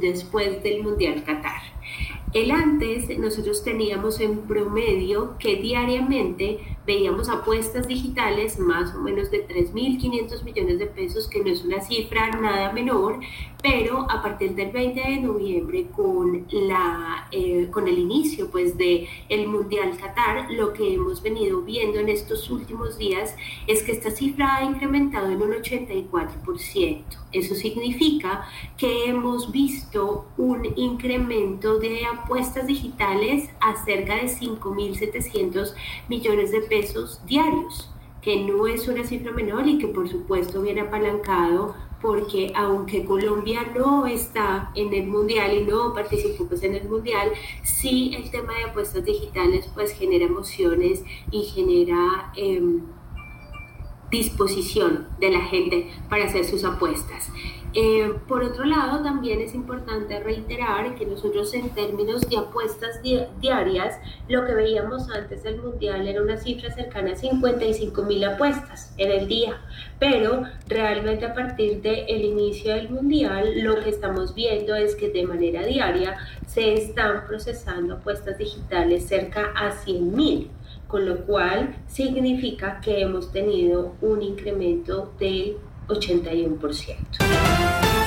después del Mundial Qatar. El antes nosotros teníamos en promedio que diariamente veíamos apuestas digitales más o menos de 3.500 millones de pesos, que no es una cifra nada menor, pero a partir del 20 de noviembre con, la, eh, con el inicio pues, de Mundial Qatar, lo que hemos venido viendo en estos últimos días es que esta cifra ha incrementado en un 84%. Eso significa que hemos visto un incremento de apuestas digitales a cerca de 5.700 millones de pesos diarios que no es una cifra menor y que por supuesto viene apalancado porque aunque Colombia no está en el mundial y no participó pues en el mundial, sí el tema de apuestas digitales pues genera emociones y genera em, disposición de la gente para hacer sus apuestas. Eh, por otro lado, también es importante reiterar que nosotros en términos de apuestas diarias, lo que veíamos antes del Mundial era una cifra cercana a 55 mil apuestas en el día, pero realmente a partir del inicio del Mundial lo que estamos viendo es que de manera diaria se están procesando apuestas digitales cerca a 100 mil con lo cual significa que hemos tenido un incremento del 81%.